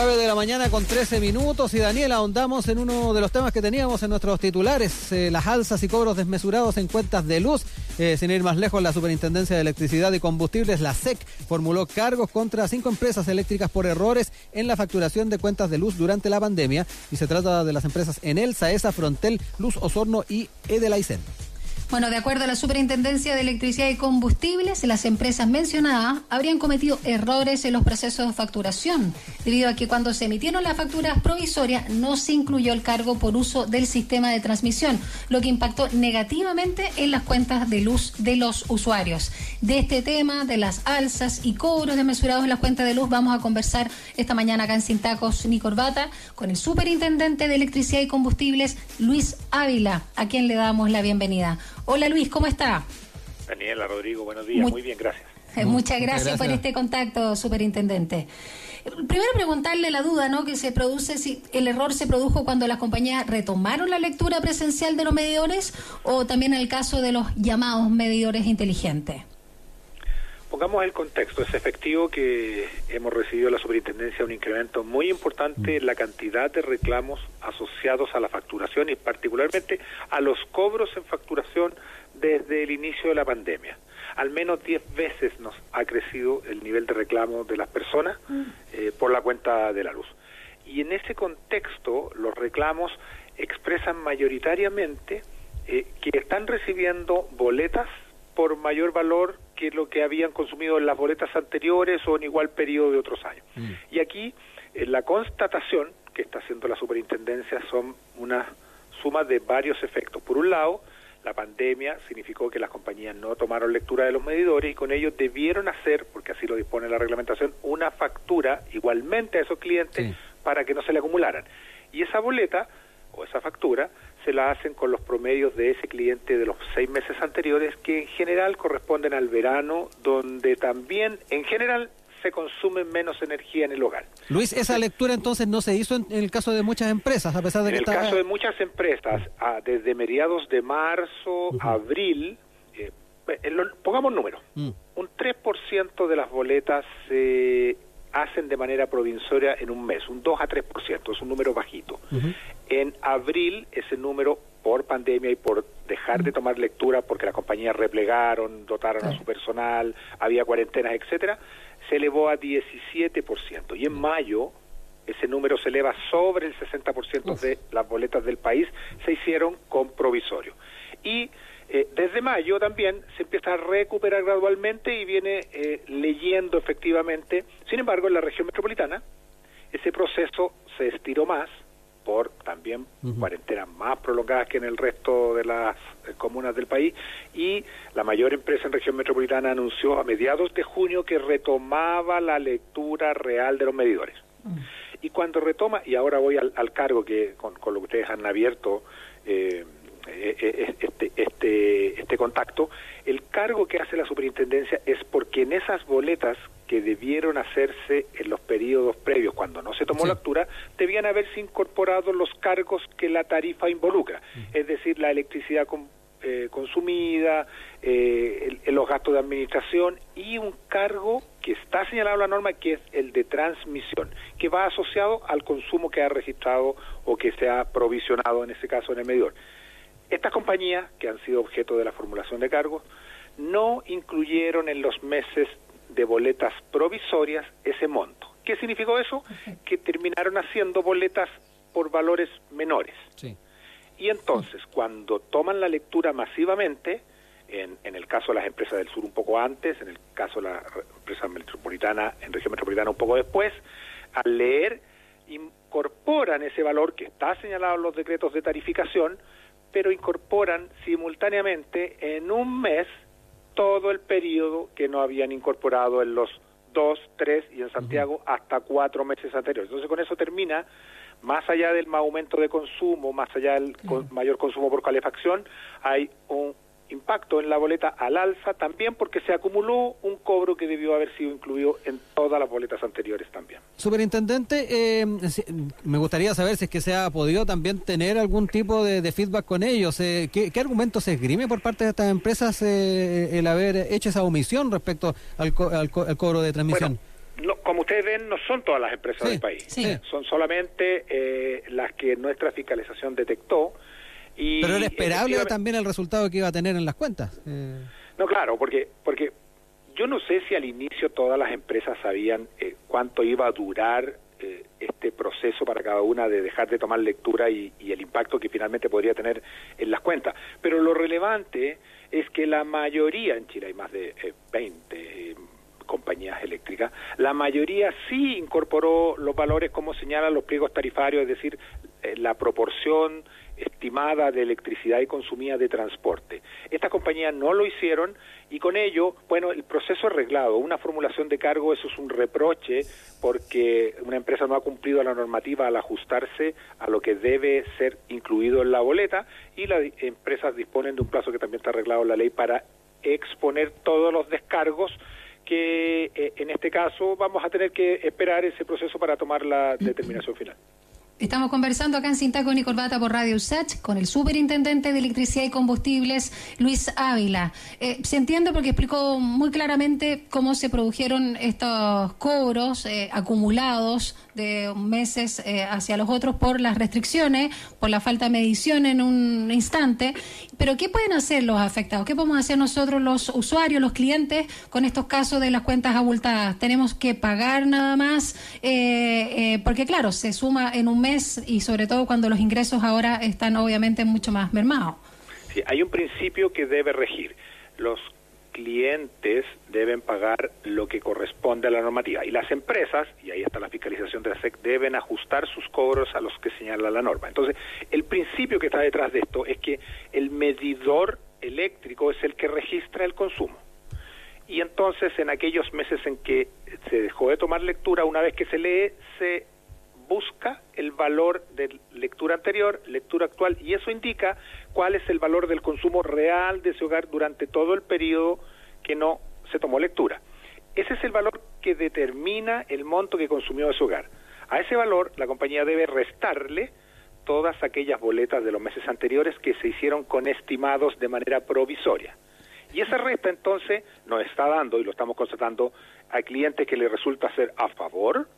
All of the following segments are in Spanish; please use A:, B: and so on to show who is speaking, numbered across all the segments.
A: 9 de la mañana con 13 minutos y Daniel, ahondamos en uno de los temas que teníamos en nuestros titulares, eh, las alzas y cobros desmesurados en cuentas de luz. Eh, sin ir más lejos, la Superintendencia de Electricidad y Combustibles, la SEC, formuló cargos contra cinco empresas eléctricas por errores en la facturación de cuentas de luz durante la pandemia y se trata de las empresas Enel, Saesa, Frontel, Luz Osorno y Edelaisen.
B: Bueno, de acuerdo a la Superintendencia de Electricidad y Combustibles, las empresas mencionadas habrían cometido errores en los procesos de facturación, debido a que cuando se emitieron las facturas provisorias no se incluyó el cargo por uso del sistema de transmisión, lo que impactó negativamente en las cuentas de luz de los usuarios. De este tema, de las alzas y cobros desmesurados en las cuentas de luz, vamos a conversar esta mañana acá en Sin Tacos ni Corbata con el Superintendente de Electricidad y Combustibles, Luis Ávila, a quien le damos la bienvenida. Hola Luis, ¿cómo está?
C: Daniela, Rodrigo, buenos días, muy, bien, gracias.
B: Muchas gracias, por este contacto, superintendente. Primero preguntarle la duda, ¿no? Que se produce si el error se produjo cuando las compañías retomaron la lectura presencial de los medidores o también en el caso de los llamados medidores inteligentes.
C: Pongamos el contexto, es efectivo que hemos recibido la superintendencia un incremento muy importante en la cantidad de reclamos asociados a la facturación y particularmente a los cobros en facturación desde el inicio de la pandemia. Al menos 10 veces nos ha crecido el nivel de reclamo de las personas eh, por la cuenta de la luz. Y en ese contexto los reclamos expresan mayoritariamente eh, que están recibiendo boletas por mayor valor que lo que habían consumido en las boletas anteriores o en igual periodo de otros años. Mm. Y aquí eh, la constatación que está haciendo la superintendencia son una suma de varios efectos. Por un lado, la pandemia significó que las compañías no tomaron lectura de los medidores y con ello debieron hacer, porque así lo dispone la reglamentación, una factura igualmente a esos clientes para que no se le acumularan. Y esa boleta o esa factura se la hacen con los promedios de ese cliente de los seis meses anteriores, que en general corresponden al verano, donde también, en general, se consume menos energía en el hogar.
A: Luis, esa lectura entonces no se hizo en, el caso de muchas empresas, a pesar de que
C: En el caso de muchas empresas, desde mediados de marzo, abril, eh, pongamos número, mm. un 3% de las boletas se hacen de manera provisoria en un mes, un 2 a 3%, es un número bajito. En abril ese número, por pandemia y por dejar de tomar lectura porque las compañías replegaron, dotaron a su personal, había cuarentenas, etcétera, se elevó a 17%. Y en mayo ese número se eleva sobre el 60% de las boletas del país, se hicieron con provisorio. Y eh, desde mayo también se empieza a recuperar gradualmente y viene eh, leyendo efectivamente. Sin embargo, en la región metropolitana ese proceso se estiró más por también cuarentenas más prolongadas que en el resto de las eh, comunas del país. Y la mayor empresa en región metropolitana anunció a mediados de junio que retomaba la lectura real de los medidores. Y cuando retoma, y ahora voy al, cargo que con, con, lo que ustedes han abierto, eh, eh, eh, este, este, este contacto, el cargo que hace la superintendencia es porque en esas boletas que debieron hacerse en los periodos previos, cuando no se tomó la lectura, debían haberse incorporado los cargos que la tarifa involucra, es decir, la electricidad eh, consumida, los gastos de administración y un cargo que está señalado en la norma que es el de transmisión, que va asociado al consumo que ha registrado o que se ha provisionado en ese caso en el medidor. Estas compañías, que han sido objeto de la formulación de cargos, no incluyeron en los meses de boletas provisorias ese monto. ¿Qué significó eso? Que terminaron haciendo boletas por valores menores. Y entonces, cuando toman la lectura masivamente, en, en, el caso de las empresas del sur un poco antes, en el caso de la empresa metropolitana, en región metropolitana un poco después, al leer, incorporan ese valor que está señalado en los decretos de tarificación, pero incorporan simultáneamente en un mes todo el periodo que no habían incorporado en los dos, tres y en Santiago hasta cuatro meses anteriores. Entonces con eso termina, más allá del aumento de consumo, más allá del mayor consumo por calefacción, hay un impacto en la boleta al alza también porque se acumuló un cobro que debió haber sido incluido en todas las boletas anteriores también.
A: Superintendente, eh, me gustaría saber si es que se ha podido también tener algún tipo de, feedback con ellos. Eh, ¿qué, argumentos se esgrime por parte de estas empresas eh, el haber hecho esa omisión respecto al, cobro de transmisión?
C: No, como ustedes ven, no son todas las empresas del país. Son solamente eh, las que nuestra fiscalización detectó. Y
A: Pero era esperable también el resultado que iba a tener en las cuentas.
C: Eh. No, claro, porque porque yo no sé si al inicio todas las empresas sabían eh, cuánto iba a durar este proceso para cada una de dejar de tomar lectura y, y, el impacto que finalmente podría tener en las cuentas. Pero lo relevante es que la mayoría, en Chile hay más de 20, compañías eléctricas, la mayoría sí incorporó los valores como señalan los pliegos tarifarios, es decir, eh, la proporción estimada de electricidad y consumida de transporte. Estas compañías no lo hicieron y con ello, bueno, el proceso arreglado, una formulación de cargo, eso es un reproche porque una empresa no ha cumplido la normativa al ajustarse a lo que debe ser incluido en la boleta y las empresas disponen de un plazo que también está arreglado en la ley para exponer todos los descargos que eh, en este caso vamos a tener que esperar ese proceso para tomar la determinación final.
B: Estamos conversando acá en Cintaco y Corbata por Radio USACH con el superintendente de Electricidad y Combustibles, Luis Ávila. Eh, se entiende porque explicó muy claramente cómo se produjeron estos cobros eh, acumulados de meses eh, hacia los otros por las restricciones, por la falta de medición en un instante. Pero ¿qué pueden hacer los afectados? ¿Qué podemos hacer nosotros los usuarios, los clientes, con estos casos de las cuentas abultadas? ¿Tenemos que pagar nada más? porque claro, se suma en un mes y sobre todo cuando los ingresos ahora están obviamente mucho más mermados.
C: Sí, hay un principio que debe regir. Los clientes deben pagar lo que corresponde a la normativa y las empresas, y ahí está la fiscalización de la SEC, deben ajustar sus cobros a los que señala la norma. Entonces, el principio que está detrás de esto es que el medidor eléctrico es el que registra el consumo. Y entonces, en aquellos meses en que se dejó de tomar lectura, una vez que se lee, se busca el valor de lectura anterior, lectura actual, y eso indica cuál es el valor del consumo real de ese hogar durante todo el periodo que no se tomó lectura. Ese es el valor que determina el monto que consumió ese hogar. A ese valor la compañía debe restarle todas aquellas boletas de los meses anteriores que se hicieron con estimados de manera provisoria. Y esa resta entonces nos está dando, y lo estamos constatando, a clientes que le resulta ser a favor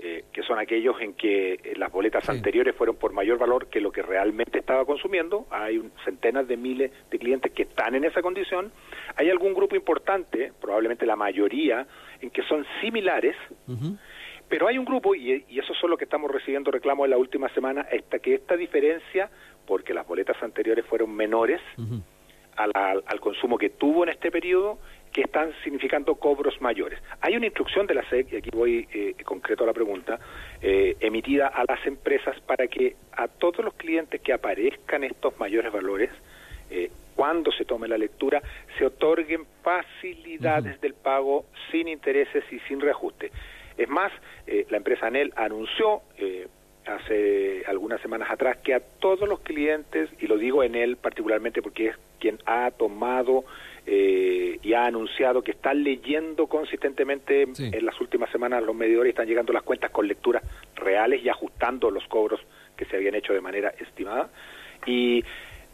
C: eh, que son aquellos en que eh, las boletas anteriores fueron por mayor valor que lo que realmente estaba consumiendo. Hay centenas de miles de clientes que están en esa condición. Hay algún grupo importante, probablemente la mayoría, en que son similares. Pero hay un grupo, y, eso es lo que estamos recibiendo reclamos en la última semana, hasta que esta diferencia, porque las boletas anteriores fueron menores al consumo que tuvo en este periodo, que están significando cobros mayores. Hay una instrucción de la SEC, y aquí voy eh, concreto a la pregunta, eh, emitida a las empresas para que a todos los clientes que aparezcan estos mayores valores, eh, cuando se tome la lectura, se otorguen facilidades del pago sin intereses y sin reajuste. Es más, la empresa ANEL anunció hace algunas semanas atrás que a todos los clientes, y lo digo en él particularmente porque es quien ha tomado eh, y ha anunciado que está leyendo consistentemente en las últimas semanas los medidores están llegando las cuentas con lecturas reales y ajustando los cobros que se habían hecho de manera estimada. Y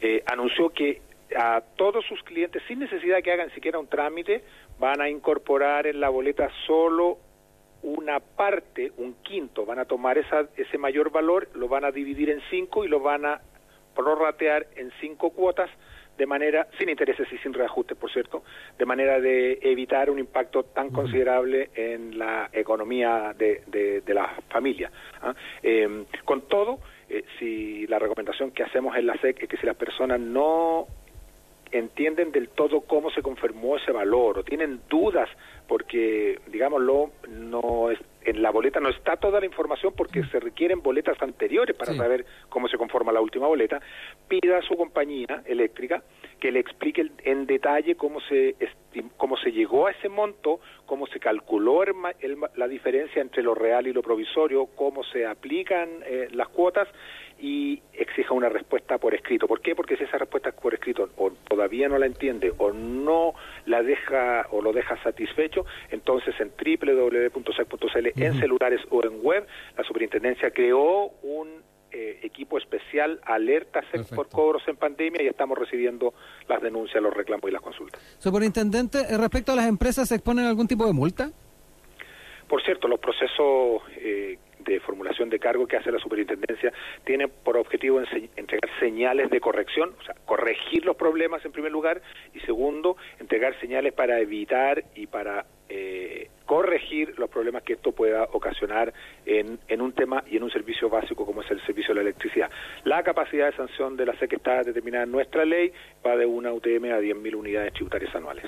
C: eh, anunció que a todos sus clientes sin necesidad que hagan siquiera un trámite van a incorporar en la boleta solo una parte, un quinto, van a tomar esa, ese mayor valor, lo van a dividir en cinco y lo van a prorratear en cinco cuotas de manera, sin intereses y sin reajustes, por cierto, de manera de evitar un impacto tan considerable en la economía de, de, la familia. ¿ah? Em, con todo, eh, si la recomendación que hacemos en la SEC es que si las personas no entienden del todo cómo se confirmó ese valor o tienen dudas porque, digámoslo, no es, en la boleta no está toda la información porque se requieren boletas anteriores para saber cómo se conforma la última boleta, pida a su compañía eléctrica que le explique en detalle cómo se cómo se llegó a ese monto, cómo se calculó la diferencia entre lo real y lo provisorio, cómo se aplican eh, las cuotas y exija una respuesta por escrito. ¿Por qué? Porque si esa respuesta es por escrito o todavía no la entiende o no la deja o lo deja satisfecho, entonces en www.sec.cl, en celulares o en web, la superintendencia creó un eh, equipo especial alerta por cobros en pandemia y estamos recibiendo las denuncias, los reclamos y las consultas.
A: Superintendente, eh, respecto a las empresas, ¿se exponen algún tipo de multa?
C: Por cierto, los procesos eh, de formulación de cargo que hace la superintendencia tienen por objetivo entregar señales de corrección, o sea, corregir los problemas en primer lugar y segundo, entregar señales para evitar y para eh, corregir los problemas que esto pueda ocasionar en, en, un tema y en un servicio básico como es el servicio de la electricidad. La capacidad de sanción de la SEC está determinada en nuestra ley, va de una UTM a 10.000 unidades tributarias anuales.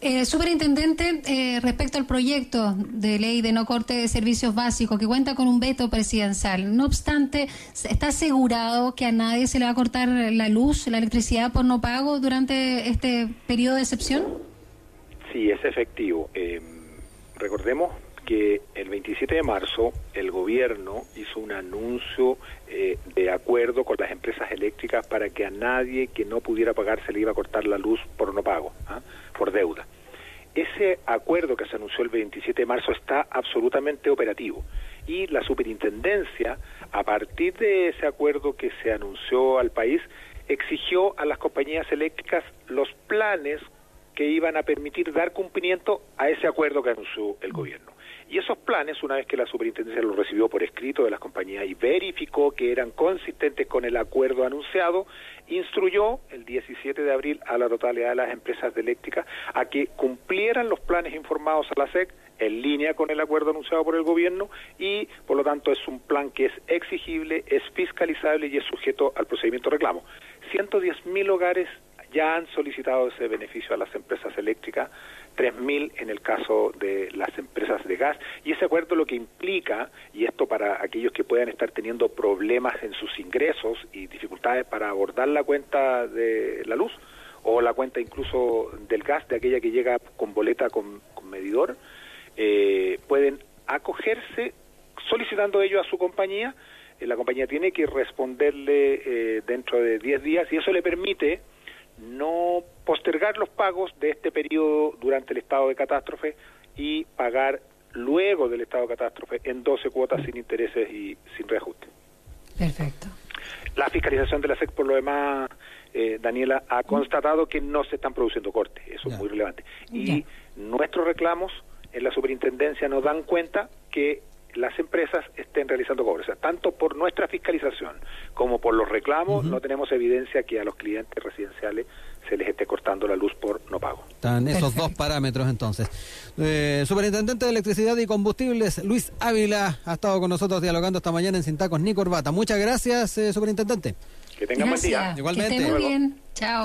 B: Eh, superintendente, eh, respecto al proyecto de ley de no corte de servicios básicos que cuenta con un veto presidencial, no obstante, ¿está asegurado que a nadie se le va a cortar la luz, la electricidad por no pago durante este periodo de excepción?
C: Sí, es efectivo. Eh, recordemos que el 27 de marzo el gobierno hizo un anuncio eh, de acuerdo con las empresas eléctricas para que a nadie que no pudiera pagar se le iba a cortar la luz por no pago, ¿ah? por deuda. Ese acuerdo que se anunció el 27 de marzo está absolutamente operativo y la superintendencia, a partir de ese acuerdo que se anunció al país, exigió a las compañías eléctricas los planes que iban a permitir dar cumplimiento a ese acuerdo que anunció el gobierno. Y esos planes, una vez que la superintendencia los recibió por escrito de las compañías y verificó que eran consistentes con el acuerdo anunciado, instruyó el 17 de abril a la totalidad de las empresas de eléctricas a que cumplieran los planes informados a la SEC en línea con el acuerdo anunciado por el gobierno y por lo tanto es un plan que es exigible, es fiscalizable y es sujeto al procedimiento de reclamo. 110 mil hogares ya han solicitado ese beneficio a las empresas eléctricas, 3.000 en el caso de las empresas de gas. Y ese acuerdo lo que implica, y esto para aquellos que puedan estar teniendo problemas en sus ingresos y dificultades para abordar la cuenta de la luz o la cuenta incluso del gas, de aquella que llega con boleta con, medidor, eh, pueden acogerse solicitando ello a su compañía. Eh, la compañía tiene que responderle eh, dentro de 10 días y eso le permite no postergar los pagos de este periodo durante el estado de catástrofe y pagar luego del estado de catástrofe en 12 cuotas sin intereses y sin reajuste.
B: Perfecto.
C: La fiscalización de la SEC, por lo demás, eh, Daniela, ha constatado que no se están produciendo cortes, eso es muy relevante. Y nuestros reclamos en la superintendencia nos dan cuenta que las empresas estén realizando cobros. O sea, tanto por nuestra fiscalización como por los reclamos, no tenemos evidencia que a los clientes residenciales se les esté cortando la luz por no pago.
A: Están esos dos parámetros entonces. Eh, Superintendente de Electricidad y Combustibles, Luis Ávila, ha estado con nosotros dialogando esta mañana en Sin Tacos ni Corbata. Muchas gracias, eh, Superintendente.
C: Que tengan buen día.
B: Igualmente. Que estén muy bien. Chao.